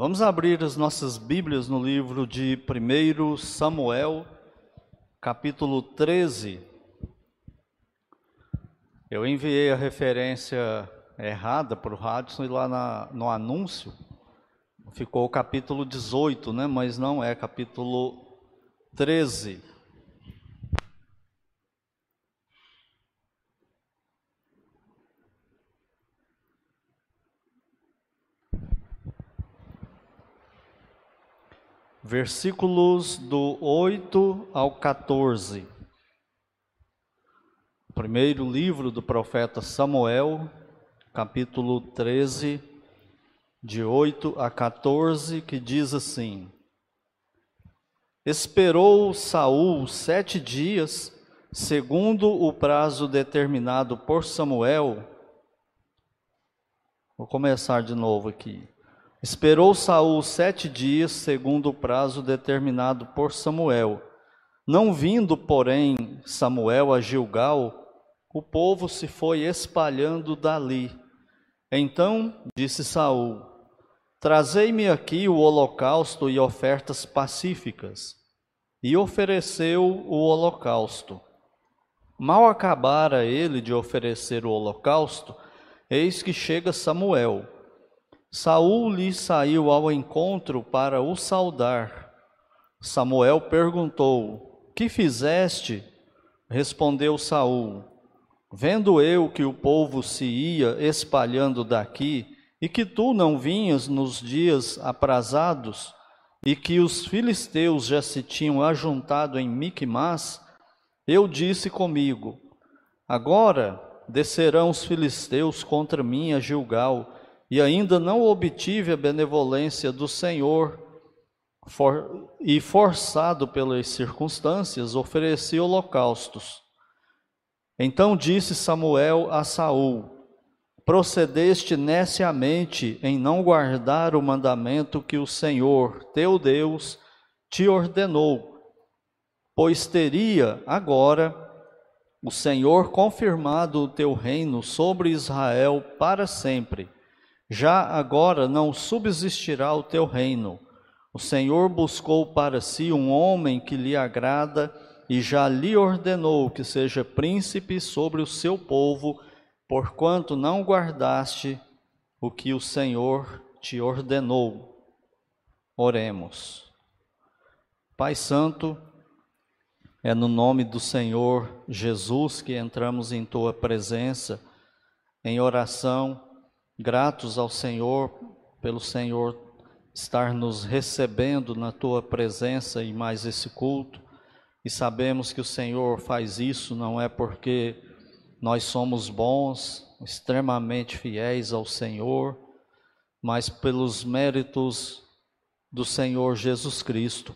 Vamos abrir as nossas Bíblias no livro de 1 Samuel, capítulo 13. Eu enviei a referência errada para o Radson e lá na, no anúncio ficou o capítulo 18, né? mas não é capítulo 13. Versículos do 8 ao 14. Primeiro livro do profeta Samuel, capítulo 13, de 8 a 14, que diz assim: Esperou Saul sete dias, segundo o prazo determinado por Samuel. Vou começar de novo aqui. Esperou Saul sete dias, segundo o prazo determinado por Samuel. Não vindo, porém, Samuel a Gilgal, o povo se foi espalhando dali. Então disse Saul: Trazei-me aqui o holocausto e ofertas pacíficas. E ofereceu o holocausto. Mal acabara ele de oferecer o holocausto, eis que chega Samuel. Saul lhe saiu ao encontro para o saudar. Samuel perguntou: Que fizeste? Respondeu Saul: Vendo eu que o povo se ia espalhando daqui, e que tu não vinhas nos dias aprazados, e que os filisteus já se tinham ajuntado em Micmas, eu disse comigo: Agora descerão os filisteus contra mim a Gilgal, e ainda não obtive a benevolência do Senhor, for, e forçado pelas circunstâncias, ofereci holocaustos. Então disse Samuel a Saul: procedeste neciamente em não guardar o mandamento que o Senhor, teu Deus, te ordenou, pois teria agora o Senhor confirmado o teu reino sobre Israel para sempre. Já agora não subsistirá o teu reino. O Senhor buscou para si um homem que lhe agrada e já lhe ordenou que seja príncipe sobre o seu povo porquanto não guardaste o que o Senhor te ordenou. Oremos. Pai Santo, é no nome do Senhor Jesus que entramos em tua presença, em oração, gratos ao Senhor pelo Senhor estar nos recebendo na tua presença e mais esse culto. E sabemos que o Senhor faz isso não é porque nós somos bons, extremamente fiéis ao Senhor, mas pelos méritos do Senhor Jesus Cristo.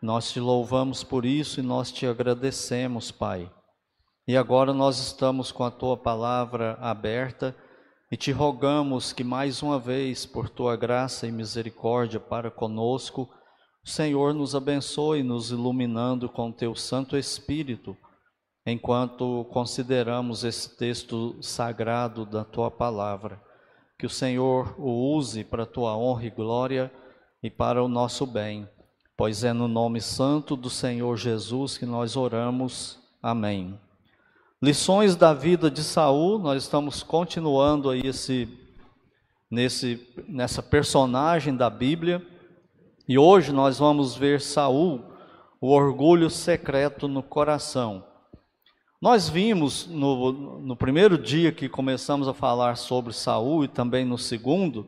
Nós te louvamos por isso e nós te agradecemos, Pai. E agora nós estamos com a tua palavra aberta e te rogamos que mais uma vez, por tua graça e misericórdia para conosco, o Senhor nos abençoe, nos iluminando com teu Santo Espírito enquanto consideramos esse texto sagrado da tua palavra. Que o Senhor o use para tua honra e glória e para o nosso bem, pois é no nome santo do Senhor Jesus que nós oramos. Amém. Lições da vida de Saul, nós estamos continuando aí esse nesse nessa personagem da Bíblia. E hoje nós vamos ver Saul, o orgulho secreto no coração. Nós vimos no, no primeiro dia que começamos a falar sobre Saul e também no segundo,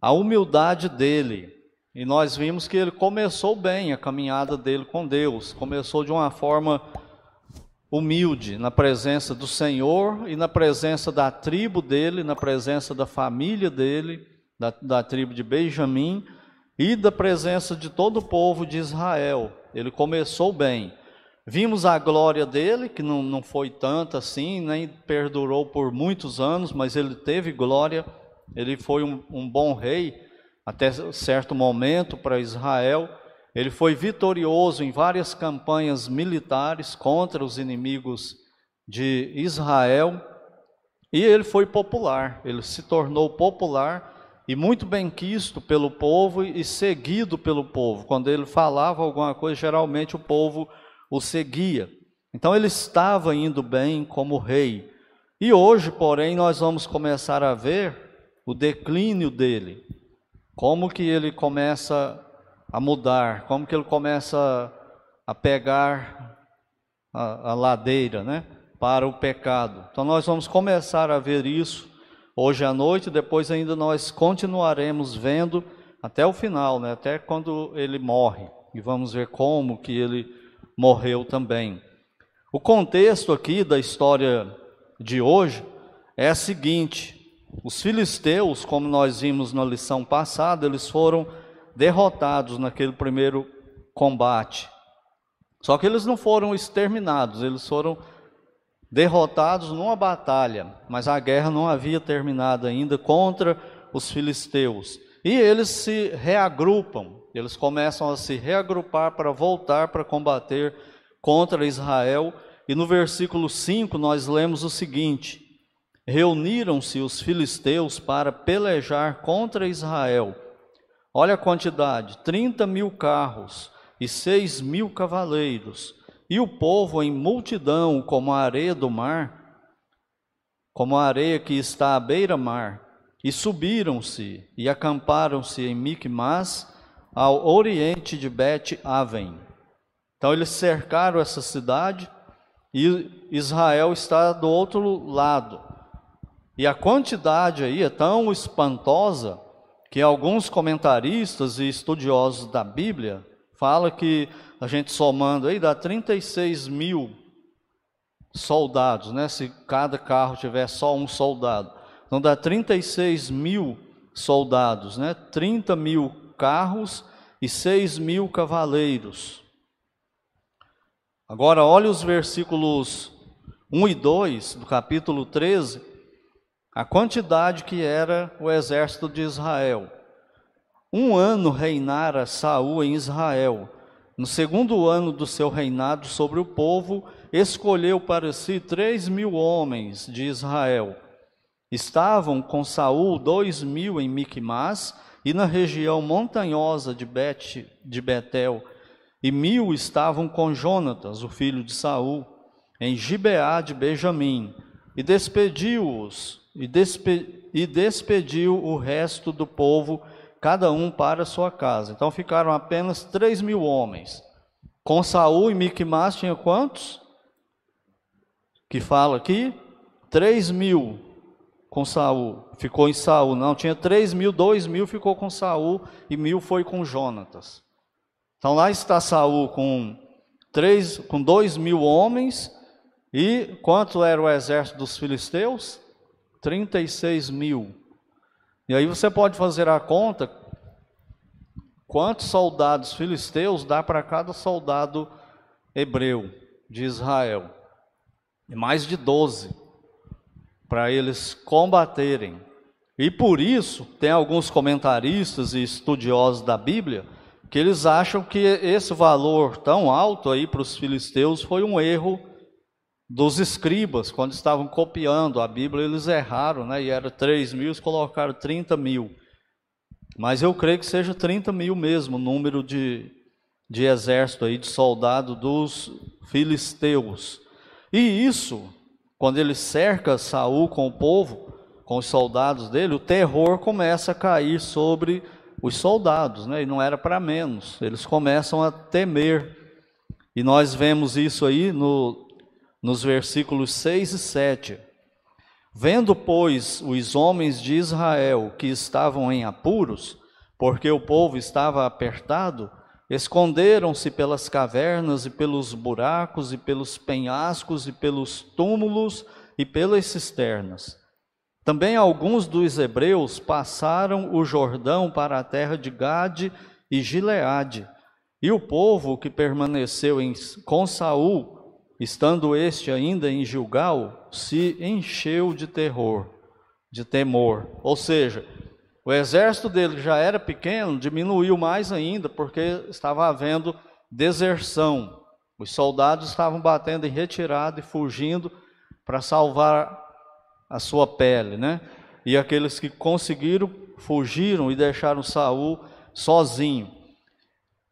a humildade dele. E nós vimos que ele começou bem a caminhada dele com Deus, começou de uma forma humilde, na presença do Senhor e na presença da tribo dele, na presença da família dele, da, da tribo de Benjamim e da presença de todo o povo de Israel. Ele começou bem. Vimos a glória dele, que não, não foi tanta assim, nem perdurou por muitos anos, mas ele teve glória, ele foi um, um bom rei até certo momento para Israel. Ele foi vitorioso em várias campanhas militares contra os inimigos de Israel e ele foi popular, ele se tornou popular e muito bem quisto pelo povo e seguido pelo povo. Quando ele falava alguma coisa, geralmente o povo o seguia. Então ele estava indo bem como rei. E hoje, porém, nós vamos começar a ver o declínio dele. Como que ele começa a mudar, como que ele começa a pegar a, a ladeira, né, para o pecado. Então nós vamos começar a ver isso hoje à noite, depois ainda nós continuaremos vendo até o final, né? até quando ele morre, e vamos ver como que ele morreu também. O contexto aqui da história de hoje é a seguinte: os filisteus, como nós vimos na lição passada, eles foram derrotados naquele primeiro combate. Só que eles não foram exterminados, eles foram derrotados numa batalha, mas a guerra não havia terminado ainda contra os filisteus. E eles se reagrupam, eles começam a se reagrupar para voltar para combater contra Israel. E no versículo 5 nós lemos o seguinte: Reuniram-se os filisteus para pelejar contra Israel. Olha a quantidade: 30 mil carros e 6 mil cavaleiros e o povo em multidão, como a areia do mar, como a areia que está à beira-mar, e subiram-se e acamparam-se em Micmas, ao oriente de Bet-Aven. Então eles cercaram essa cidade e Israel está do outro lado. E a quantidade aí é tão espantosa que alguns comentaristas e estudiosos da Bíblia fala que a gente somando aí dá 36 mil soldados, né? Se cada carro tiver só um soldado, então dá 36 mil soldados, né? 30 mil carros e 6 mil cavaleiros. Agora olhe os versículos 1 e 2 do capítulo 13, a quantidade que era o exército de Israel. Um ano reinara Saul em Israel. No segundo ano do seu reinado sobre o povo, escolheu para si três mil homens de Israel. Estavam com Saul dois mil em Micmas e na região montanhosa de, Bet, de Betel, e mil estavam com Jonatas, o filho de Saul, em Gibeá de Benjamim, e despediu-os, e, despe, e despediu o resto do povo cada um para sua casa. Então ficaram apenas três mil homens. Com Saul e Miquimás tinha quantos? Que fala aqui? Três mil com Saul. Ficou em Saul. Não, tinha três mil, dois mil ficou com Saul e mil foi com Jonatas. Então lá está Saul com três, com dois mil homens e quanto era o exército dos filisteus? 36 mil. E aí você pode fazer a conta quantos soldados filisteus dá para cada soldado hebreu de Israel. Mais de 12 para eles combaterem. E por isso, tem alguns comentaristas e estudiosos da Bíblia que eles acham que esse valor tão alto aí para os filisteus foi um erro dos escribas, quando estavam copiando a Bíblia, eles erraram, né? E era 3 mil, eles colocaram 30 mil. Mas eu creio que seja 30 mil mesmo, o número de, de exército aí, de soldado dos filisteus. E isso, quando ele cerca Saul com o povo, com os soldados dele, o terror começa a cair sobre os soldados, né? E não era para menos. Eles começam a temer. E nós vemos isso aí no nos versículos 6 e 7. Vendo, pois, os homens de Israel que estavam em apuros, porque o povo estava apertado, esconderam-se pelas cavernas e pelos buracos e pelos penhascos e pelos túmulos e pelas cisternas. Também alguns dos hebreus passaram o Jordão para a terra de Gade e Gileade. E o povo que permaneceu em, com Saul estando este ainda em Gilgal, se encheu de terror, de temor. Ou seja, o exército dele já era pequeno, diminuiu mais ainda, porque estava havendo deserção. Os soldados estavam batendo em retirada e fugindo para salvar a sua pele, né? E aqueles que conseguiram fugiram e deixaram Saul sozinho.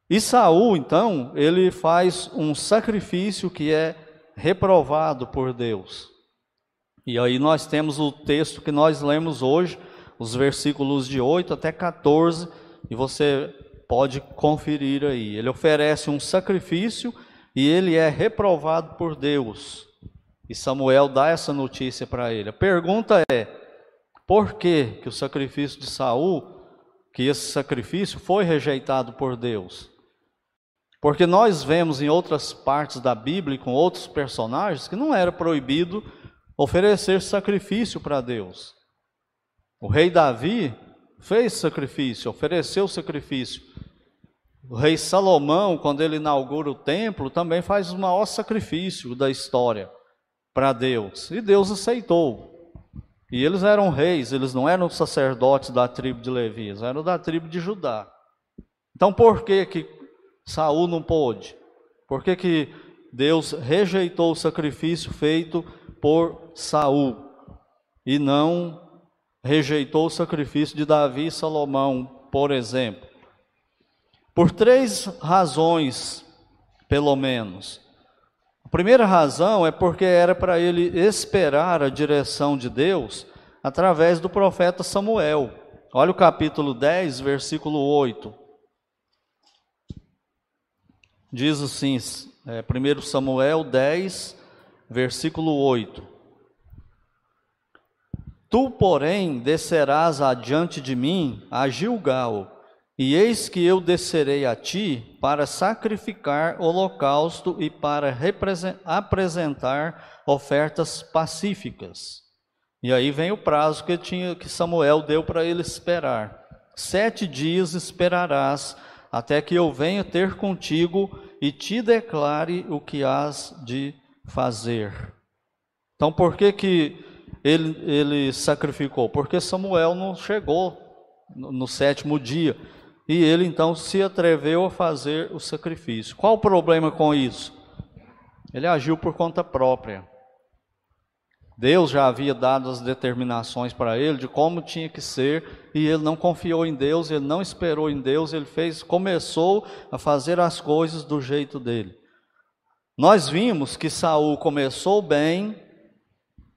E Saul, então, ele faz um sacrifício que é reprovado por Deus. E aí nós temos o texto que nós lemos hoje, os versículos de 8 até 14, e você pode conferir aí. Ele oferece um sacrifício e ele é reprovado por Deus. E Samuel dá essa notícia para ele. A pergunta é: por que, que o sacrifício de Saul, que esse sacrifício foi rejeitado por Deus? Porque nós vemos em outras partes da Bíblia, com outros personagens, que não era proibido oferecer sacrifício para Deus. O rei Davi fez sacrifício, ofereceu sacrifício. O rei Salomão, quando ele inaugura o templo, também faz o maior sacrifício da história para Deus. E Deus aceitou. E eles eram reis, eles não eram sacerdotes da tribo de Levi, eles eram da tribo de Judá. Então por que que Saul não pôde? Por que que Deus rejeitou o sacrifício feito por Saul e não rejeitou o sacrifício de Davi e Salomão, por exemplo? Por três razões, pelo menos. A primeira razão é porque era para ele esperar a direção de Deus através do profeta Samuel. Olha o capítulo 10, versículo 8. Diz assim, é, 1 Samuel 10, versículo 8. Tu, porém, descerás adiante de mim a Gilgal, e eis que eu descerei a ti para sacrificar holocausto e para apresentar ofertas pacíficas. E aí vem o prazo que, tinha, que Samuel deu para ele esperar. Sete dias esperarás até que eu venha ter contigo e te declare o que has de fazer. Então, por que, que ele, ele sacrificou? Porque Samuel não chegou no, no sétimo dia. E ele então se atreveu a fazer o sacrifício. Qual o problema com isso? Ele agiu por conta própria. Deus já havia dado as determinações para ele de como tinha que ser, e ele não confiou em Deus, ele não esperou em Deus, ele fez, começou a fazer as coisas do jeito dele. Nós vimos que Saul começou bem,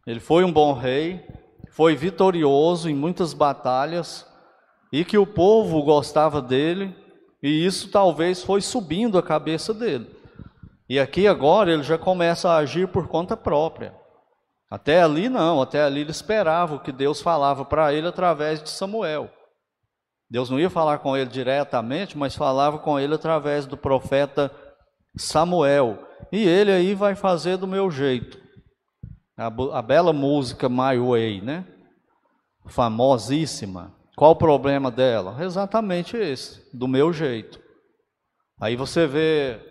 ele foi um bom rei, foi vitorioso em muitas batalhas, e que o povo gostava dele, e isso talvez foi subindo a cabeça dele. E aqui agora ele já começa a agir por conta própria. Até ali não, até ali ele esperava o que Deus falava para ele através de Samuel. Deus não ia falar com ele diretamente, mas falava com ele através do profeta Samuel. E ele aí vai fazer do meu jeito. A, a bela música My Way, né? Famosíssima. Qual o problema dela? Exatamente esse, do meu jeito. Aí você vê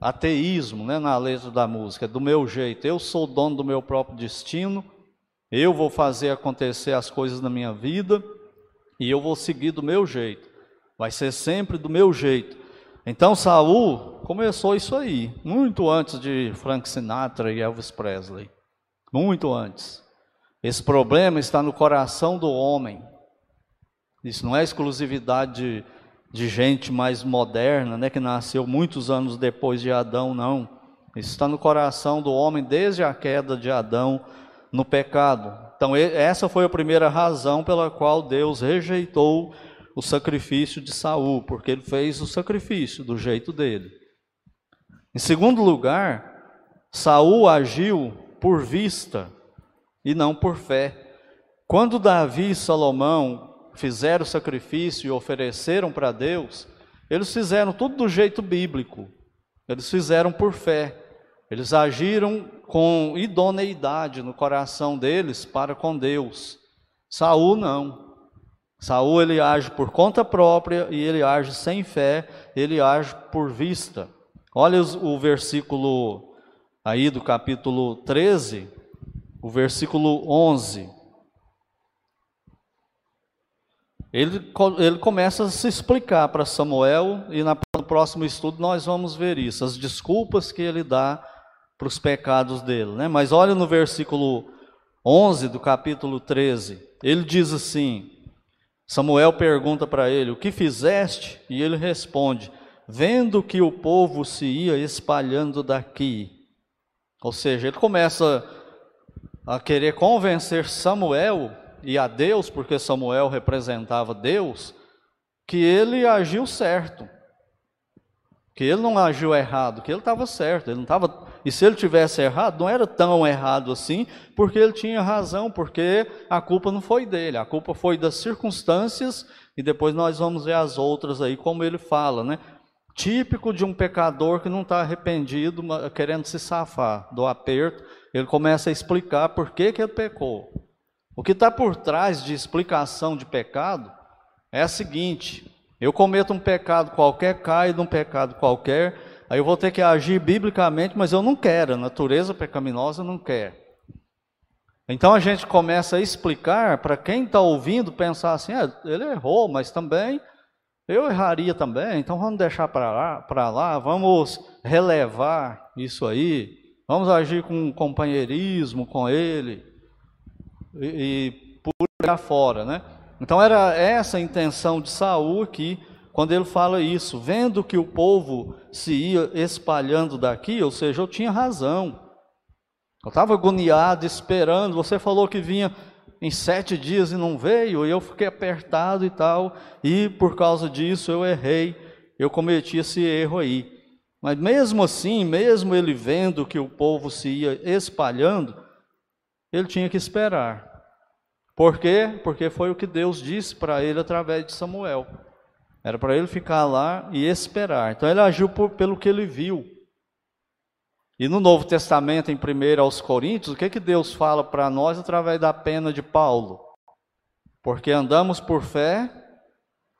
ateísmo né, na letra da música, do meu jeito. Eu sou dono do meu próprio destino, eu vou fazer acontecer as coisas na minha vida e eu vou seguir do meu jeito. Vai ser sempre do meu jeito. Então Saul começou isso aí, muito antes de Frank Sinatra e Elvis Presley. Muito antes. Esse problema está no coração do homem. Isso não é exclusividade de, de gente mais moderna, né, que nasceu muitos anos depois de Adão, não. Isso está no coração do homem desde a queda de Adão no pecado. Então, essa foi a primeira razão pela qual Deus rejeitou o sacrifício de Saul, porque ele fez o sacrifício do jeito dele. Em segundo lugar, Saul agiu por vista e não por fé. Quando Davi e Salomão fizeram sacrifício e ofereceram para Deus, eles fizeram tudo do jeito bíblico. Eles fizeram por fé. Eles agiram com idoneidade no coração deles para com Deus. Saul não. Saul ele age por conta própria e ele age sem fé, ele age por vista. Olha o versículo aí do capítulo 13, o versículo 11. Ele, ele começa a se explicar para Samuel, e no próximo estudo nós vamos ver isso, as desculpas que ele dá para os pecados dele. Né? Mas olha no versículo 11 do capítulo 13, ele diz assim: Samuel pergunta para ele: O que fizeste? E ele responde: Vendo que o povo se ia espalhando daqui. Ou seja, ele começa a querer convencer Samuel e a Deus, porque Samuel representava Deus, que ele agiu certo, que ele não agiu errado, que ele estava certo, ele não estava. E se ele tivesse errado, não era tão errado assim, porque ele tinha razão, porque a culpa não foi dele, a culpa foi das circunstâncias, e depois nós vamos ver as outras aí, como ele fala, né? Típico de um pecador que não está arrependido, querendo se safar do aperto, ele começa a explicar por que, que ele pecou. O que está por trás de explicação de pecado é a seguinte: eu cometo um pecado qualquer, caio num pecado qualquer, aí eu vou ter que agir biblicamente, mas eu não quero, a natureza pecaminosa não quer. Então a gente começa a explicar para quem está ouvindo, pensar assim: ah, ele errou, mas também eu erraria também, então vamos deixar para lá, para lá, vamos relevar isso aí, vamos agir com companheirismo com ele e, e por aí fora, né? Então era essa a intenção de Saul aqui, quando ele fala isso, vendo que o povo se ia espalhando daqui, ou seja, eu tinha razão. Eu estava agoniado, esperando. Você falou que vinha em sete dias e não veio, e eu fiquei apertado e tal, e por causa disso eu errei, eu cometi esse erro aí. Mas mesmo assim, mesmo ele vendo que o povo se ia espalhando, ele tinha que esperar. Por quê? Porque foi o que Deus disse para ele através de Samuel. Era para ele ficar lá e esperar. Então ele agiu por, pelo que ele viu. E no Novo Testamento, em 1 aos Coríntios, o que, que Deus fala para nós através da pena de Paulo? Porque andamos por fé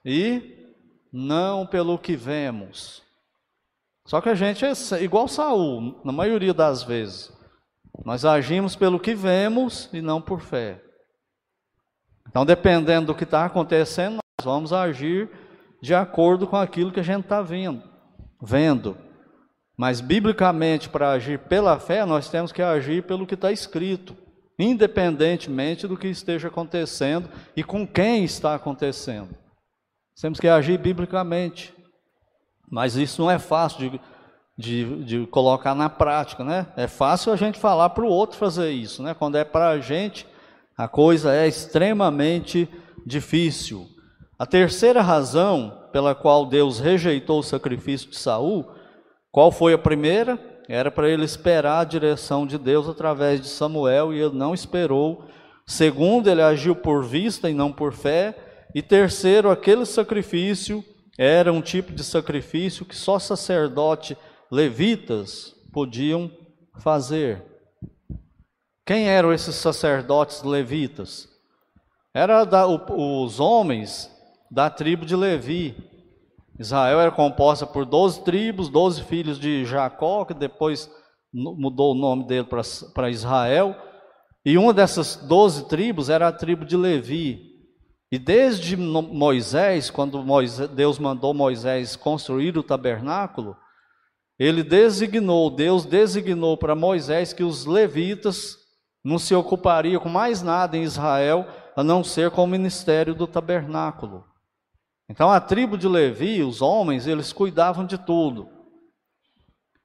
e não pelo que vemos. Só que a gente é igual Saul, na maioria das vezes. Nós agimos pelo que vemos e não por fé. Então, dependendo do que está acontecendo, nós vamos agir de acordo com aquilo que a gente está vendo. vendo. Mas, biblicamente, para agir pela fé, nós temos que agir pelo que está escrito, independentemente do que esteja acontecendo e com quem está acontecendo. Temos que agir biblicamente. Mas isso não é fácil de, de, de colocar na prática, né? É fácil a gente falar para o outro fazer isso, né? Quando é para a gente, a coisa é extremamente difícil. A terceira razão pela qual Deus rejeitou o sacrifício de Saul, qual foi a primeira? Era para ele esperar a direção de Deus através de Samuel e ele não esperou. Segundo, ele agiu por vista e não por fé. E terceiro, aquele sacrifício era um tipo de sacrifício que só sacerdote levitas podiam fazer. Quem eram esses sacerdotes levitas? Era da, o, os homens da tribo de Levi. Israel era composta por 12 tribos, 12 filhos de Jacó, que depois mudou o nome dele para Israel. E uma dessas 12 tribos era a tribo de Levi. E desde Moisés, quando Moisés, Deus mandou Moisés construir o tabernáculo, ele designou, Deus designou para Moisés que os levitas não se ocuparia com mais nada em Israel a não ser com o ministério do tabernáculo. Então a tribo de Levi, os homens, eles cuidavam de tudo.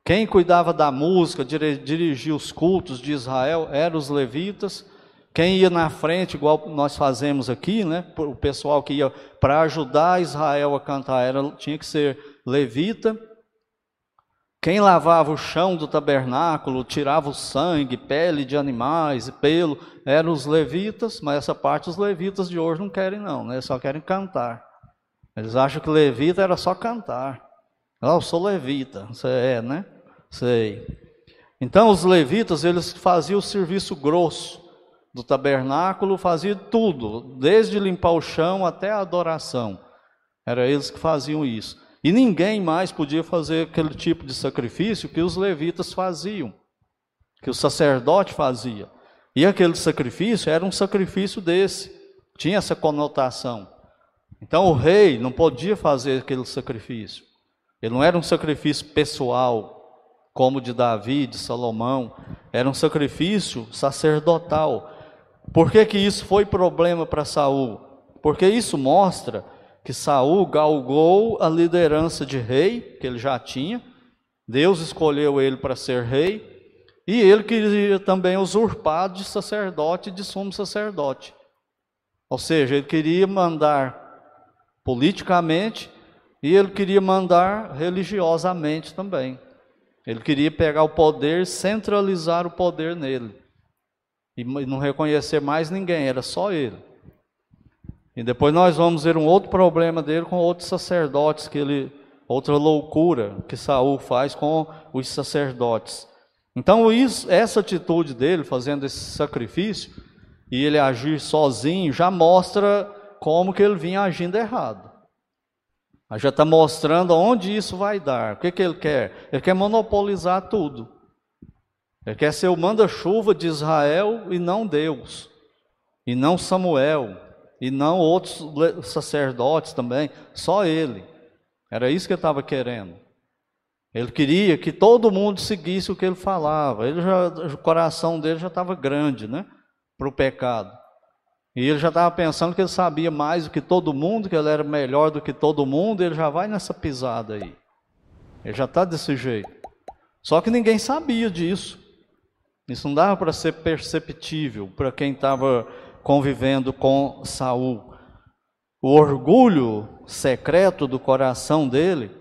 Quem cuidava da música, dirigia os cultos de Israel, eram os levitas. Quem ia na frente, igual nós fazemos aqui, né? O pessoal que ia para ajudar Israel a cantar era, tinha que ser levita. Quem lavava o chão do tabernáculo, tirava o sangue, pele de animais e pelo, eram os levitas, mas essa parte os levitas de hoje não querem não, né? Só querem cantar. Eles acham que levita era só cantar. Oh, eu sou levita, você é, né? Sei. Então os levitas, eles faziam o serviço grosso do tabernáculo, faziam tudo, desde limpar o chão até a adoração. Era eles que faziam isso. E ninguém mais podia fazer aquele tipo de sacrifício que os levitas faziam, que o sacerdote fazia. E aquele sacrifício era um sacrifício desse, tinha essa conotação. Então o rei não podia fazer aquele sacrifício. Ele não era um sacrifício pessoal, como de Davi, de Salomão, era um sacrifício sacerdotal. Por que, que isso foi problema para Saul? porque isso mostra que Saul galgou a liderança de rei, que ele já tinha. Deus escolheu ele para ser rei, e ele queria também usurpar de sacerdote e de sumo sacerdote. Ou seja, ele queria mandar politicamente e ele queria mandar religiosamente também. Ele queria pegar o poder, centralizar o poder nele. E não reconhecer mais ninguém, era só ele. E depois nós vamos ver um outro problema dele com outros sacerdotes que ele outra loucura que Saul faz com os sacerdotes. Então, isso, essa atitude dele, fazendo esse sacrifício, e ele agir sozinho, já mostra como que ele vinha agindo errado. Já está mostrando onde isso vai dar. O que, que ele quer? Ele quer monopolizar tudo. Ele quer ser o manda-chuva de Israel e não Deus, e não Samuel, e não outros sacerdotes também, só ele. Era isso que ele estava querendo. Ele queria que todo mundo seguisse o que ele falava. Ele já, o coração dele já estava grande, né? Para o pecado. E ele já estava pensando que ele sabia mais do que todo mundo, que ele era melhor do que todo mundo. Ele já vai nessa pisada aí. Ele já está desse jeito. Só que ninguém sabia disso. Isso não dava para ser perceptível para quem estava convivendo com Saul. O orgulho secreto do coração dele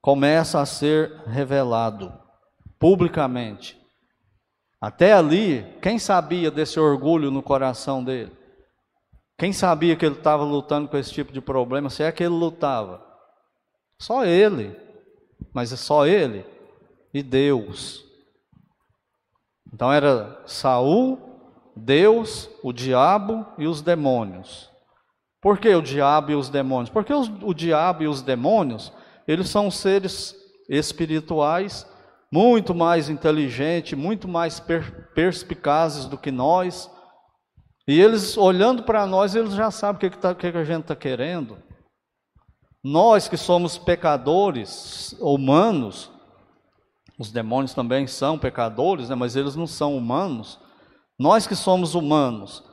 começa a ser revelado publicamente. Até ali, quem sabia desse orgulho no coração dele? Quem sabia que ele estava lutando com esse tipo de problema? Se é que ele lutava? Só ele. Mas é só ele e Deus. Então era Saul, Deus, o diabo e os demônios. Por que o diabo e os demônios? Porque os, o diabo e os demônios eles são seres espirituais, muito mais inteligentes, muito mais per perspicazes do que nós. E eles, olhando para nós, eles já sabem o que, que, tá, que, que a gente está querendo. Nós que somos pecadores humanos, os demônios também são pecadores, né, mas eles não são humanos. Nós que somos humanos,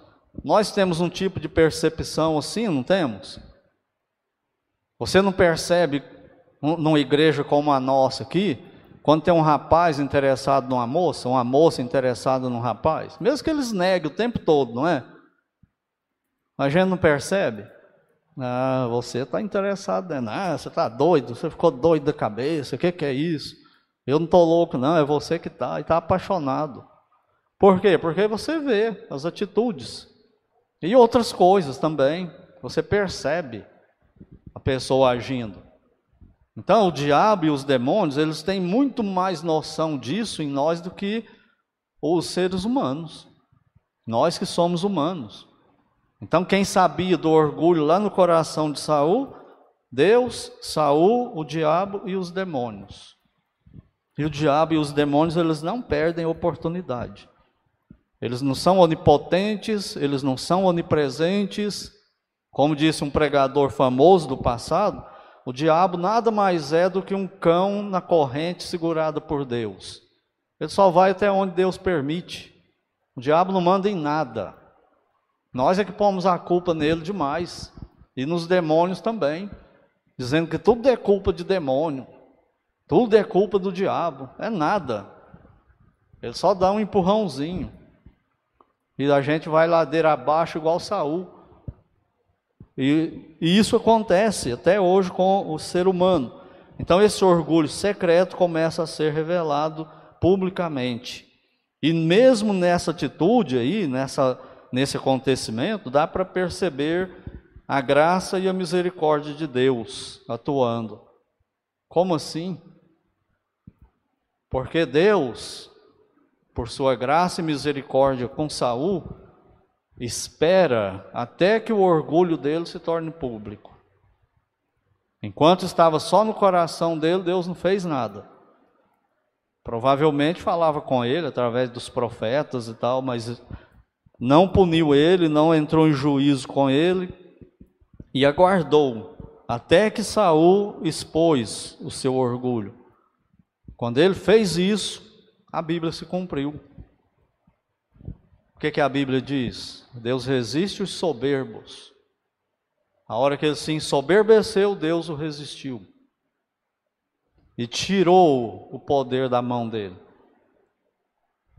nós temos um tipo de percepção assim, não temos? Você não percebe numa igreja como a nossa aqui, quando tem um rapaz interessado numa moça, uma moça interessada num rapaz, mesmo que eles neguem o tempo todo, não é? A gente não percebe. Ah, você está interessado, né? Ah, você está doido, você ficou doido da cabeça, o que, que é isso? Eu não estou louco, não, é você que está, e está apaixonado. Por quê? Porque você vê as atitudes e outras coisas também, você percebe a pessoa agindo. Então, o diabo e os demônios, eles têm muito mais noção disso em nós do que os seres humanos. Nós que somos humanos. Então, quem sabia do orgulho lá no coração de Saul? Deus, Saul, o diabo e os demônios. E o diabo e os demônios, eles não perdem oportunidade. Eles não são onipotentes, eles não são onipresentes. Como disse um pregador famoso do passado, o diabo nada mais é do que um cão na corrente segurado por Deus. Ele só vai até onde Deus permite. O diabo não manda em nada. Nós é que pomos a culpa nele demais. E nos demônios também. Dizendo que tudo é culpa de demônio. Tudo é culpa do diabo. É nada. Ele só dá um empurrãozinho. E a gente vai ladeira abaixo igual Saul. E, e isso acontece até hoje com o ser humano. Então esse orgulho secreto começa a ser revelado publicamente. E mesmo nessa atitude aí, nessa, nesse acontecimento, dá para perceber a graça e a misericórdia de Deus atuando. Como assim? Porque Deus, por sua graça e misericórdia com Saul, espera até que o orgulho dele se torne público. Enquanto estava só no coração dele, Deus não fez nada. Provavelmente falava com ele através dos profetas e tal, mas não puniu ele, não entrou em juízo com ele e aguardou até que Saul expôs o seu orgulho. Quando ele fez isso, a Bíblia se cumpriu. O que, que a Bíblia diz? Deus resiste os soberbos, A hora que ele se ensoberbeceu, Deus o resistiu. E tirou o poder da mão dele.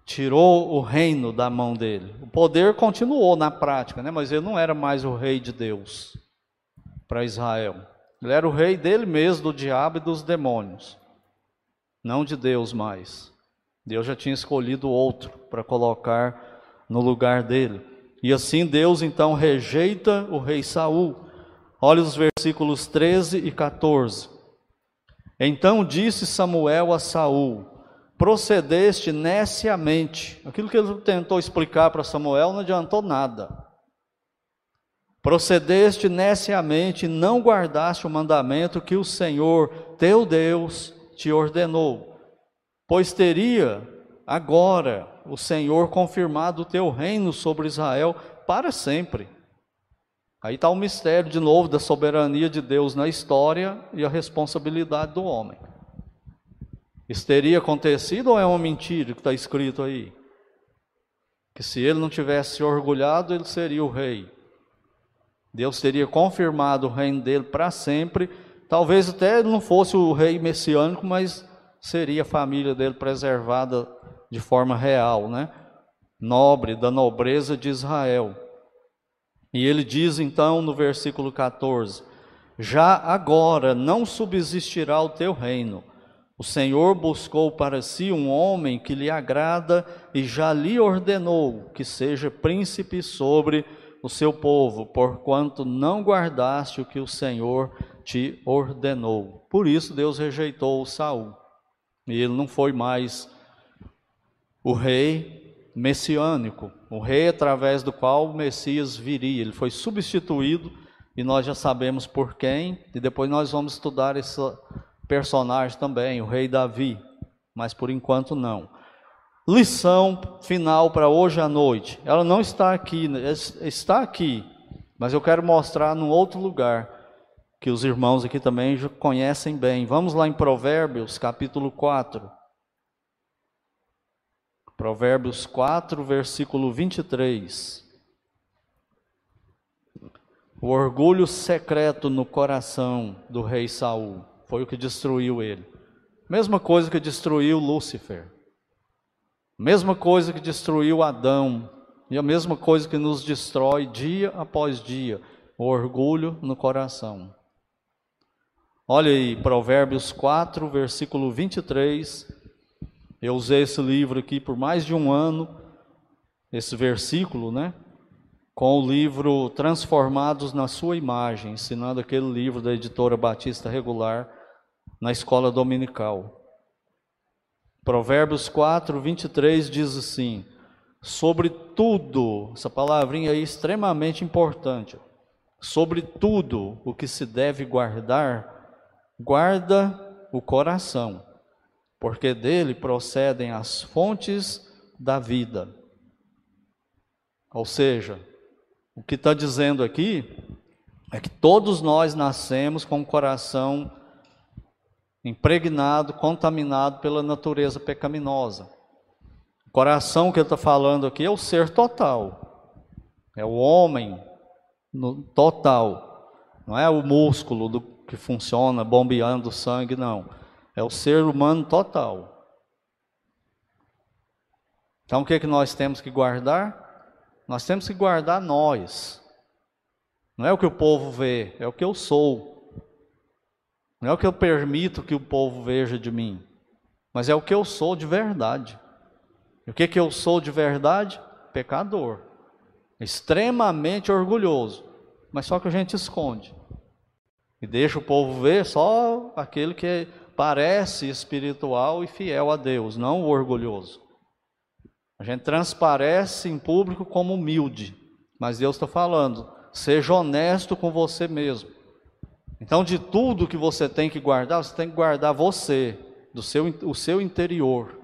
Tirou o reino da mão dele. O poder continuou na prática, né? mas ele não era mais o rei de Deus para Israel. Ele era o rei dele mesmo, do diabo e dos demônios. Não de Deus mais. Deus já tinha escolhido outro para colocar no lugar dele. E assim Deus então rejeita o rei Saul. Olha os versículos 13 e 14. Então disse Samuel a Saul: Procedeste neciamente. Aquilo que ele tentou explicar para Samuel não adiantou nada. Procedeste neciamente e não guardaste o mandamento que o Senhor, teu Deus, te ordenou. Pois teria agora o Senhor confirmado o teu reino sobre Israel para sempre. Aí está o mistério de novo da soberania de Deus na história e a responsabilidade do homem. Isso teria acontecido ou é uma mentira que está escrito aí? Que se ele não tivesse se orgulhado, ele seria o rei. Deus teria confirmado o reino dele para sempre. Talvez até ele não fosse o rei messiânico, mas seria a família dele preservada de forma real, né? Nobre, da nobreza de Israel. E ele diz então no versículo 14: Já agora não subsistirá o teu reino. O Senhor buscou para si um homem que lhe agrada e já lhe ordenou que seja príncipe sobre o seu povo, porquanto não guardaste o que o Senhor te ordenou. Por isso Deus rejeitou Saul. E ele não foi mais o rei messiânico, o rei através do qual o Messias viria. Ele foi substituído e nós já sabemos por quem, e depois nós vamos estudar esse personagem também, o rei Davi, mas por enquanto não. Lição final para hoje à noite. Ela não está aqui, né? está aqui, mas eu quero mostrar num outro lugar que os irmãos aqui também conhecem bem. Vamos lá em Provérbios, capítulo 4. Provérbios 4, versículo 23. O orgulho secreto no coração do rei Saul foi o que destruiu ele. Mesma coisa que destruiu Lúcifer. Mesma coisa que destruiu Adão. E a mesma coisa que nos destrói dia após dia, o orgulho no coração. Olha aí, Provérbios 4, versículo 23 eu usei esse livro aqui por mais de um ano, esse versículo, né? Com o livro Transformados na Sua Imagem, ensinando aquele livro da editora Batista Regular na escola dominical. Provérbios 4, 23 diz assim: Sobre tudo, essa palavrinha aí é extremamente importante. Sobre tudo o que se deve guardar, guarda o coração porque dele procedem as fontes da vida. Ou seja, o que está dizendo aqui é que todos nós nascemos com o coração impregnado, contaminado pela natureza pecaminosa. O coração que ele está falando aqui é o ser total, é o homem no, total, não é o músculo do, que funciona bombeando sangue, não. É o ser humano total. Então o que, é que nós temos que guardar? Nós temos que guardar nós. Não é o que o povo vê, é o que eu sou. Não é o que eu permito que o povo veja de mim, mas é o que eu sou de verdade. E o que, é que eu sou de verdade? Pecador. Extremamente orgulhoso. Mas só que a gente esconde. E deixa o povo ver só aquele que parece espiritual e fiel a Deus, não o orgulhoso. A gente transparece em público como humilde, mas Deus está falando, seja honesto com você mesmo. Então, de tudo que você tem que guardar, você tem que guardar você, do seu, o seu interior.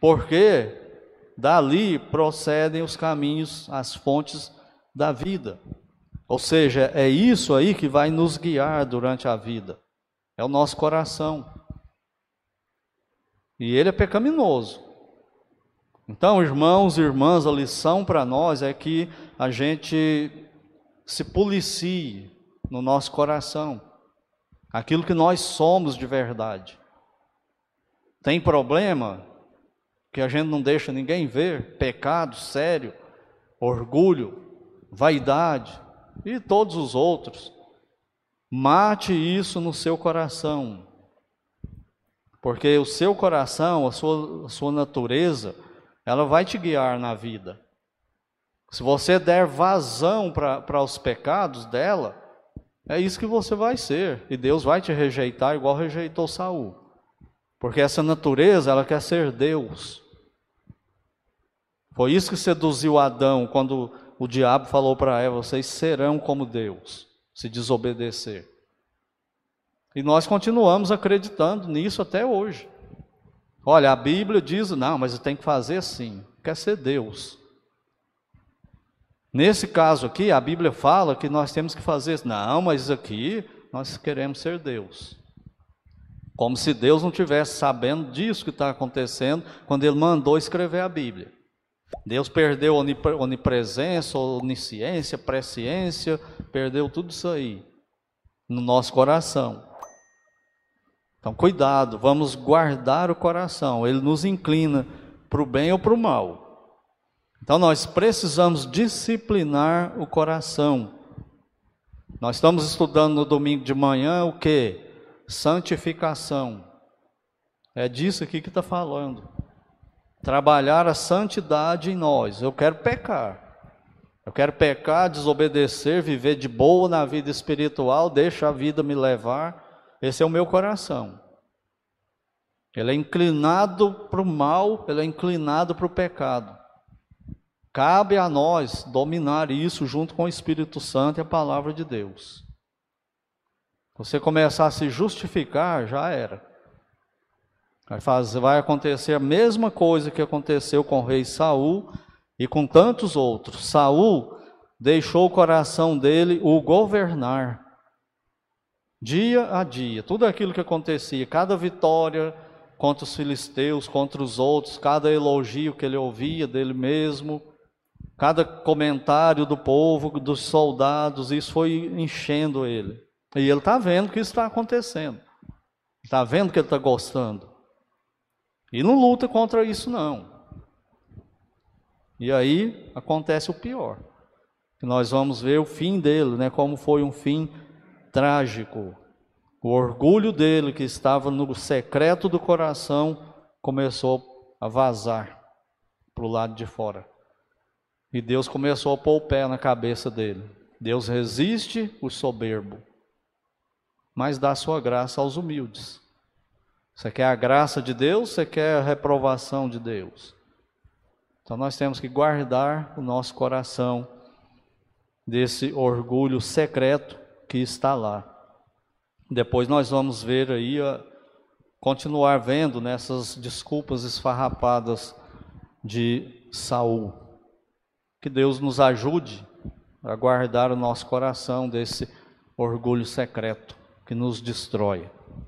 Porque dali procedem os caminhos, as fontes da vida. Ou seja, é isso aí que vai nos guiar durante a vida é o nosso coração. E ele é pecaminoso. Então, irmãos e irmãs, a lição para nós é que a gente se policie no nosso coração, aquilo que nós somos de verdade. Tem problema que a gente não deixa ninguém ver, pecado sério, orgulho, vaidade e todos os outros. Mate isso no seu coração. Porque o seu coração, a sua, a sua natureza, ela vai te guiar na vida. Se você der vazão para os pecados dela, é isso que você vai ser. E Deus vai te rejeitar igual rejeitou Saul. Porque essa natureza, ela quer ser Deus. Foi isso que seduziu Adão quando o diabo falou para Eva: vocês serão como Deus, se desobedecer. E nós continuamos acreditando nisso até hoje. Olha, a Bíblia diz: não, mas tem que fazer assim, quer ser Deus. Nesse caso aqui, a Bíblia fala que nós temos que fazer, não, mas aqui nós queremos ser Deus. Como se Deus não tivesse sabendo disso que está acontecendo quando Ele mandou escrever a Bíblia. Deus perdeu onipresença, onisciência, presciência, perdeu tudo isso aí no nosso coração. Então, cuidado, vamos guardar o coração, ele nos inclina para o bem ou para o mal. Então, nós precisamos disciplinar o coração. Nós estamos estudando no domingo de manhã o que? Santificação. É disso aqui que está falando. Trabalhar a santidade em nós. Eu quero pecar. Eu quero pecar, desobedecer, viver de boa na vida espiritual, deixa a vida me levar. Esse é o meu coração. Ele é inclinado para o mal, ele é inclinado para o pecado. Cabe a nós dominar isso junto com o Espírito Santo e a palavra de Deus. Você começar a se justificar, já era. Vai, acontecer a mesma coisa que aconteceu com o rei Saul e com tantos outros. Saul deixou o coração dele o governar. Dia a dia, tudo aquilo que acontecia, cada vitória contra os filisteus, contra os outros, cada elogio que ele ouvia dele mesmo, cada comentário do povo, dos soldados, isso foi enchendo ele. E ele está vendo que isso está acontecendo. Está vendo que ele está gostando. E não luta contra isso, não. E aí acontece o pior. Nós vamos ver o fim dele, né? Como foi um fim trágico. O orgulho dele, que estava no secreto do coração, começou a vazar para o lado de fora. E Deus começou a pôr o pé na cabeça dele. Deus resiste o soberbo, mas dá sua graça aos humildes. Você quer a graça de Deus, você quer a reprovação de Deus. Então nós temos que guardar o nosso coração desse orgulho secreto que está lá. Depois nós vamos ver aí, continuar vendo nessas desculpas esfarrapadas de Saul. Que Deus nos ajude a guardar o nosso coração desse orgulho secreto que nos destrói.